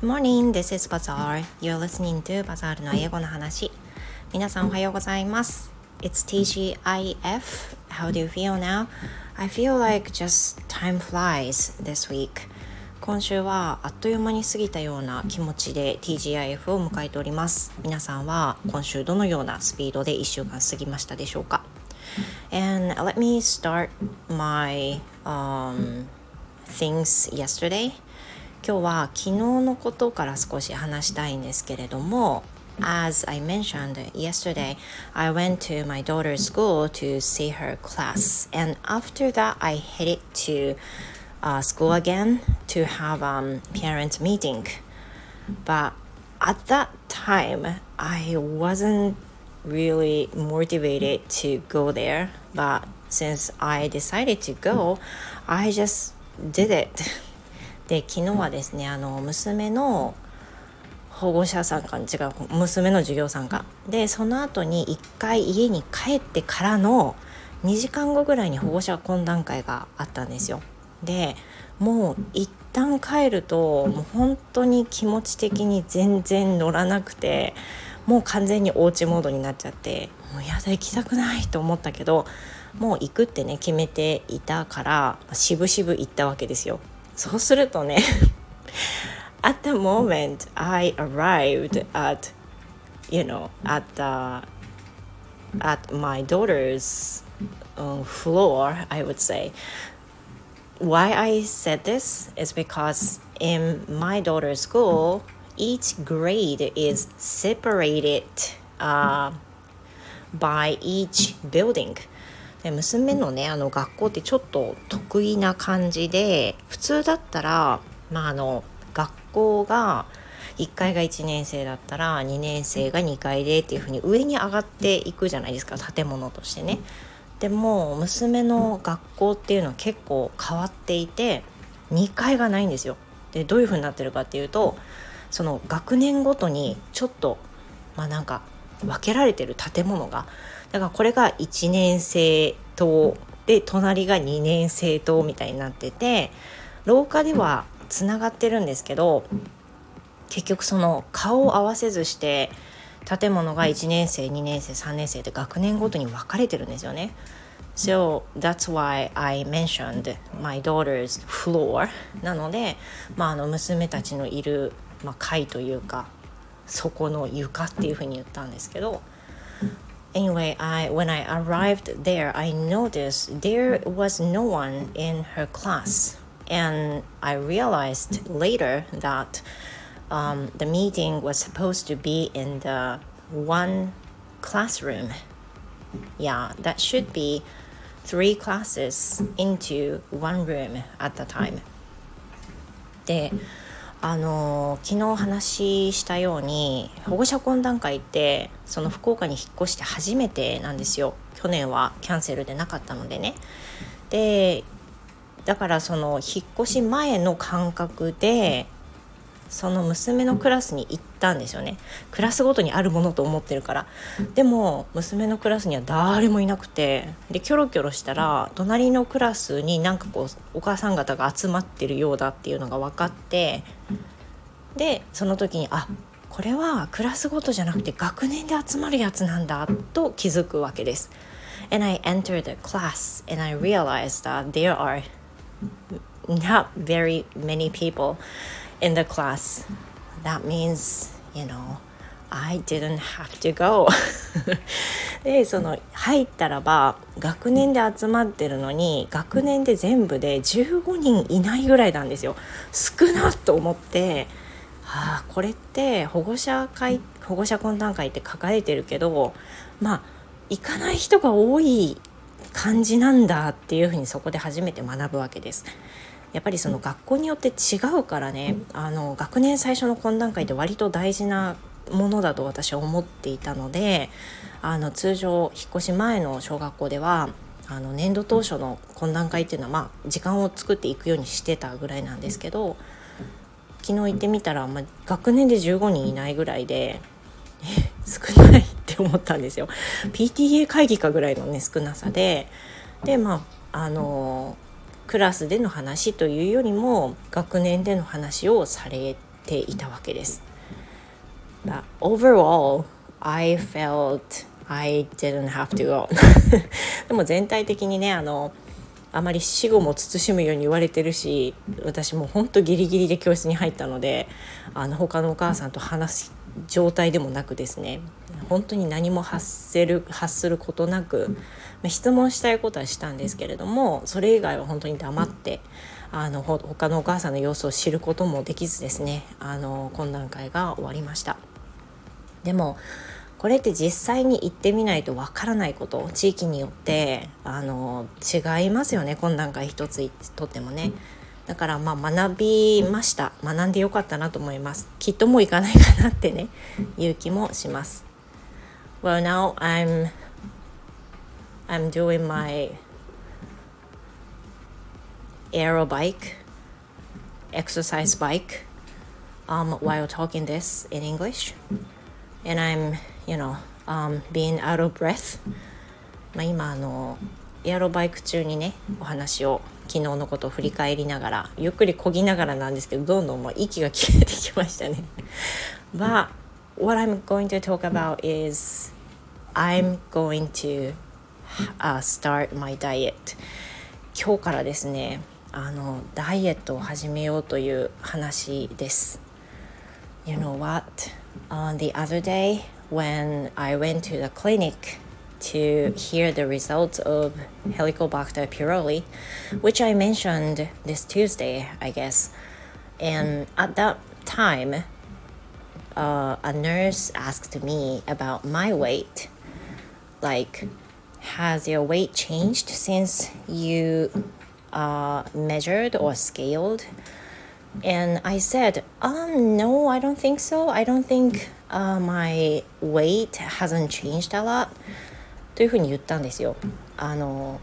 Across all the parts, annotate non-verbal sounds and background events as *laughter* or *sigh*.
Good morning, this is Bazaar. You're listening to Bazaar の英語の話。皆さんおはようございます。It's TGIF. How do you feel now? I feel like just time flies this week. 今週はあっという間に過ぎたような気持ちで TGIF を迎えております。皆さんは今週どのようなスピードで1週間過ぎましたでしょうか And let me start my、um, things yesterday. 今日は昨日のことから少し話したいんですけれども As I mentioned yesterday, I went to my daughter's school to see her class, and after that, I headed to uh, school again to have um parent meeting. But at that time, I wasn't really motivated to go there. But since I decided to go, I just did it. *laughs* で昨日はですねあの娘の保護者さんか違う娘の授業参加でその後に1回家に帰ってからの2時間後ぐらいに保護者懇談会があったんですよ。でもう一旦帰るともう本当に気持ち的に全然乗らなくてもう完全におうちモードになっちゃってもうやだ行きたくないと思ったけどもう行くってね決めていたからしぶしぶ行ったわけですよ。そうするとね *laughs* at the moment I arrived at you know at the at my daughter's uh, floor I would say why I said this is because in my daughter's school each grade is separated uh, by each building で娘のねあの学校ってちょっと得意な感じで普通だったら、まあ、あの学校が1階が1年生だったら2年生が2階でっていう風に上に上がっていくじゃないですか建物としてね。でも娘の学校っていうのは結構変わっていて2階がないんですよ。でどういう風になってるかっていうとその学年ごとにちょっとまあなんか分けられてる建物がだからこれが1年生棟で隣が2年生棟みたいになってて廊下ではつながってるんですけど結局その顔を合わせずして建物が1年生2年生3年生で学年ごとに分かれてるんですよね。So that's why I mentioned my daughter's floor なので、まあ、あの娘たちのいる、まあ、階というかそこの床っていうふうに言ったんですけど Anyway, I when I arrived there, I noticed there was no one in her class, and I realized later that um, the meeting was supposed to be in the one classroom. Yeah, that should be three classes into one room at the time. で、あの昨日話したように保護者懇談会ってその福岡に引っ越して初めてなんですよ。去年はキャンセルでなかったのでね。でだからその引っ越し前の感覚でその娘のクラスに行ったんですよね。クラスごとにあるものと思ってるから。でも娘のクラスには誰もいなくて。でキョロキョロしたら隣のクラスになんかこうお母さん方が集まってるようだっていうのが分かって。でその時にあこれはクラスごとじゃなくて学年で集まるやつなんだと気づくわけです。And I entered the class and I realized that there are not very many people in the class. That means, you know, I didn't have to go *laughs* でその入ったらば学年で集まってるのに学年で全部で15人いないぐらいなんですよ少なと思ってはあこれって保護者会保護者懇談会って書かれてるけどまあ行かない人が多い感じなんだっていうふうにそこで初めて学ぶわけです。やっぱりその学校によって違うからねあの学年最初の懇談会って割と大事なものだと私は思っていたのであの通常引っ越し前の小学校ではあの年度当初の懇談会っていうのは、まあ、時間を作っていくようにしてたぐらいなんですけど昨日行ってみたら、まあ、学年で15人いないぐらいで *laughs* 少ないって思ったんですよ。PTA 会議かぐらいのね少なさで。でまああのクラスでの話というよりも学年での話をされていたわけです。But overall, I felt I didn't have to go *laughs* でも全体的にねあのあまり死後も慎むように言われてるし私も本当ギリギリで教室に入ったのであの他のお母さんと話す状態でもなくですね本当に何も発せる発することなく、ま、質問したいことはしたんですけれどもそれ以外は本当に黙ってあの他のお母さんの様子を知ることもできずですねあの懇談会が終わりました。でもこれって実際に行ってみないとわからないこと地域によってあの違いますよね懇談会一つとってもね。だからまあ学びました学んでよかったなと思いますきっともう行かないかなってねいう気もします Well now I'm I'm doing my aero bike exercise bike um, while talking this in English and I'm you know um, being out of breath まあ今あのエアロバイク中にねお話を昨日のことを振り返りながらゆっくりこぎながらなんですけどどんどんもう息が切れてきましたね。But what I'm going to talk about is I'm going to、uh, start my diet 今日からですねあのダイエットを始めようという話です。You know what? On the other day when I went to the clinic to hear the results of Helicobacter pylori, which I mentioned this Tuesday, I guess. And at that time, uh, a nurse asked me about my weight. Like, has your weight changed since you uh, measured or scaled? And I said, um, no, I don't think so. I don't think uh, my weight hasn't changed a lot というふうに言ったんですよ。あの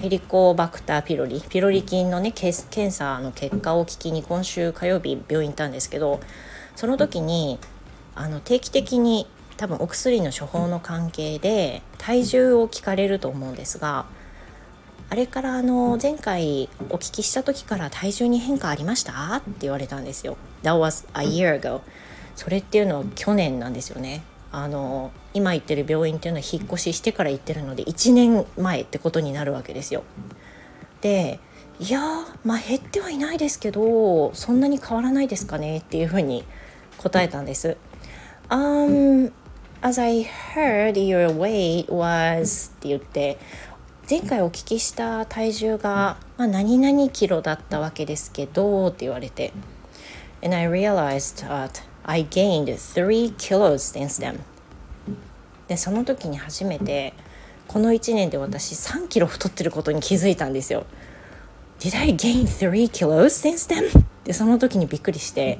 ヘリコバクターピロリピロリ菌のね検査の結果を聞きに今週火曜日病院行ったんですけどその時にあの定期的に多分お薬の処方の関係で体重を聞かれると思うんですがあれからあの前回お聞きした時から体重に変化ありました？って言われたんですよ。That was a year ago. それっていうのは去年なんですよね。あの今行ってる病院っていうのは引っ越ししてから行ってるので1年前ってことになるわけですよ。でいやまあ減ってはいないですけどそんなに変わらないですかねっていうふうに答えたんです。Um, as I heard your weight was って言って前回お聞きした体重が、まあ、何々キロだったわけですけどって言われて And I realized that I gained 3 kilos since then でその時に初めてこの1年で私3キロ太ってることに気づいたんですよ Did I gain 3 kilos since then? でその時にびっくりして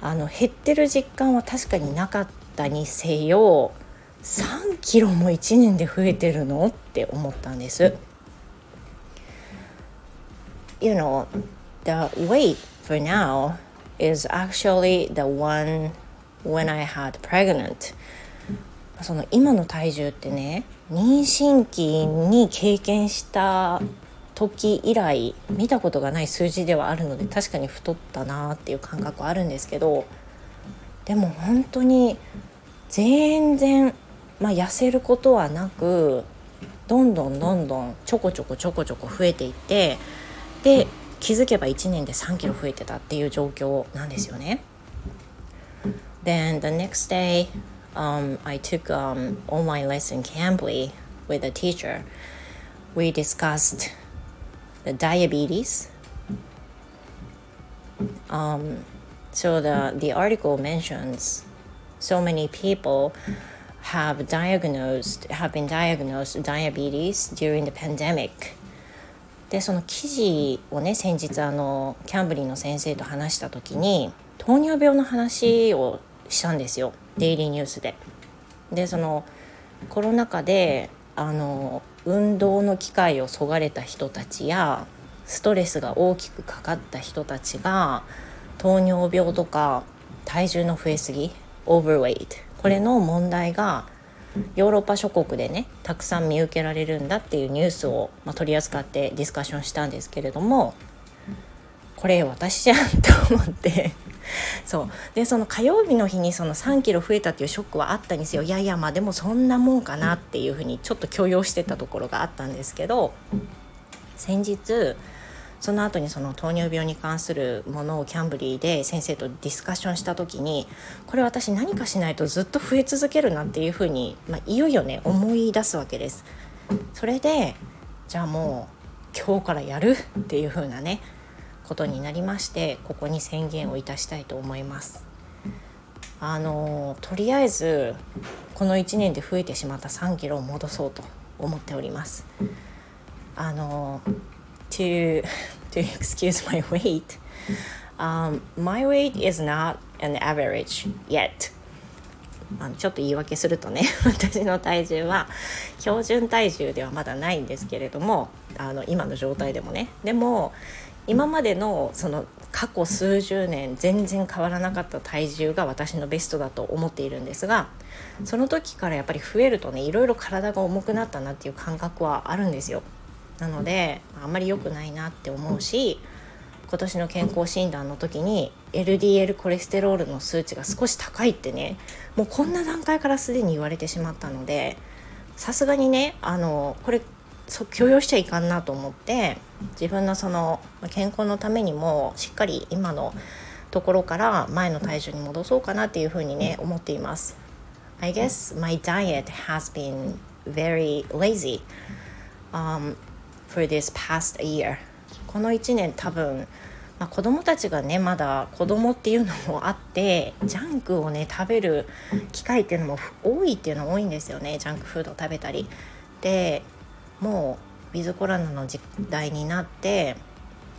あの減ってる実感は確かになかったにせよ3キロも1年で増えてるのって思ったんです。You know, the weight for now is actually the one when I had pregnant. その今の体重ってね妊娠期に経験した時以来見たことがない数字ではあるので確かに太ったなっていう感覚はあるんですけどでも本当に全然まあ、痩せることはなくどんどんどんどんちょこちょこちょこちょこ増えていってで気づけば1年で3キロ増えてたっていう状況なんですよね。Then the next day, um, I took um, online lesson Cambly with a teacher. We discussed the diabetes. Um, so the, the article mentions so many people have diagnosed have been diagnosed diabetes during the pandemic でその記事をね先日あのキャンブリーの先生と話した時に糖尿病の話をしたんですよデイリーニュースで。でそのコロナ禍であの運動の機会をそがれた人たちやストレスが大きくかかった人たちが糖尿病とか体重の増えすぎ overweight これの問題がヨーロッパ諸国でねたくさん見受けられるんだっていうニュースを、まあ、取り扱ってディスカッションしたんですけれどもこれ私じゃんと思って。*laughs* そう。でその火曜日の日にその3キロ増えたっていうショックはあったんですよいやいやまあでもそんなもんかなっていうふうにちょっと許容してたところがあったんですけど先日その後にその糖尿病に関するものをキャンブリーで先生とディスカッションした時にこれ私何かしないとずっと増え続けるなっていうふうに、まあ、いよいよね思い出すわけです。それでじゃあもう今日からやるっていう風なねことになりましてここに宣言をいたしたいと思います。あのとりあえずこの1年で増えてしまった3キロを戻そうと思っております。あの to to *laughs* excuse my weight, um, my weight is not an average yet. あのちょっと言い訳するとね *laughs* 私の体重は標準体重ではまだないんですけれどもあの今の状態でもね。でも今までのその過去数十年全然変わらなかった体重が私のベストだと思っているんですがその時からやっぱり増えるとねいろいろ体が重くなったなっていう感覚はあるんですよ。なのであんまり良くないなって思うし今年の健康診断の時に LDL コレステロールの数値が少し高いってねもうこんな段階からすでに言われてしまったのでさすがにねあのこれ許容しちゃいかんなと思って自分のその健康のためにもしっかり今のところから前の体重に戻そうかなっていうふうにね思っています。I guess my diet has been very lazy、um, for this past year この1年多分、まあ、子供たちがねまだ子供っていうのもあってジャンクをね食べる機会っていうのも多いっていうの多いんですよねジャンクフード食べたり。でもうウィズコロナの時代になって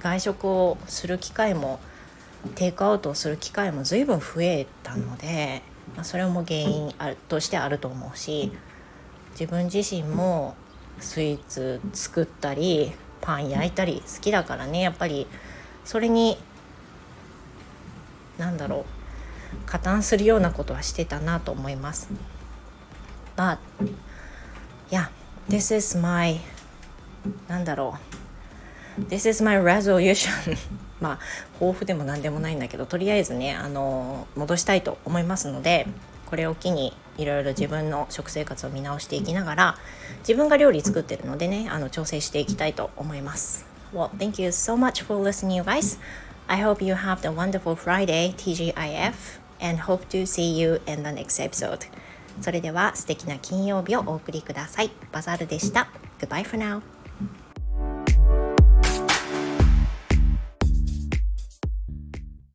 外食をする機会もテイクアウトをする機会も随分増えたので、まあ、それも原因としてあると思うし自分自身もスイーツ作ったりパン焼いたり好きだからね。やっぱりそれに何だろう加担するようなことはしてたなと思います。But yeah, this is my なんだろう。This is my resolution. *laughs* まあ抱負でも何でもないんだけどとりあえずねあの戻したいと思いますのでこれを機にいろいろ自分の食生活を見直していきながら自分が料理作ってるのでねあの調整していきたいと思います。Well, thank you so much for listening, you guys. I hope you have a wonderful Friday, TGIF, and hope to see you in the next episode. それでは素敵な金曜日をお送りください。バザールでした。Goodbye for now.